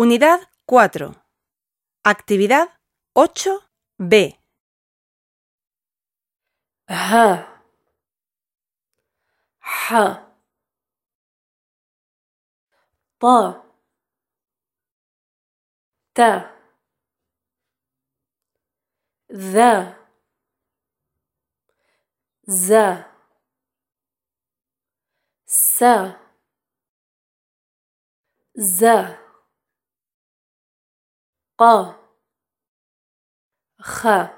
Unidad 4. Actividad 8b. Ha. Ha. Ta. Ta. ذا 不喝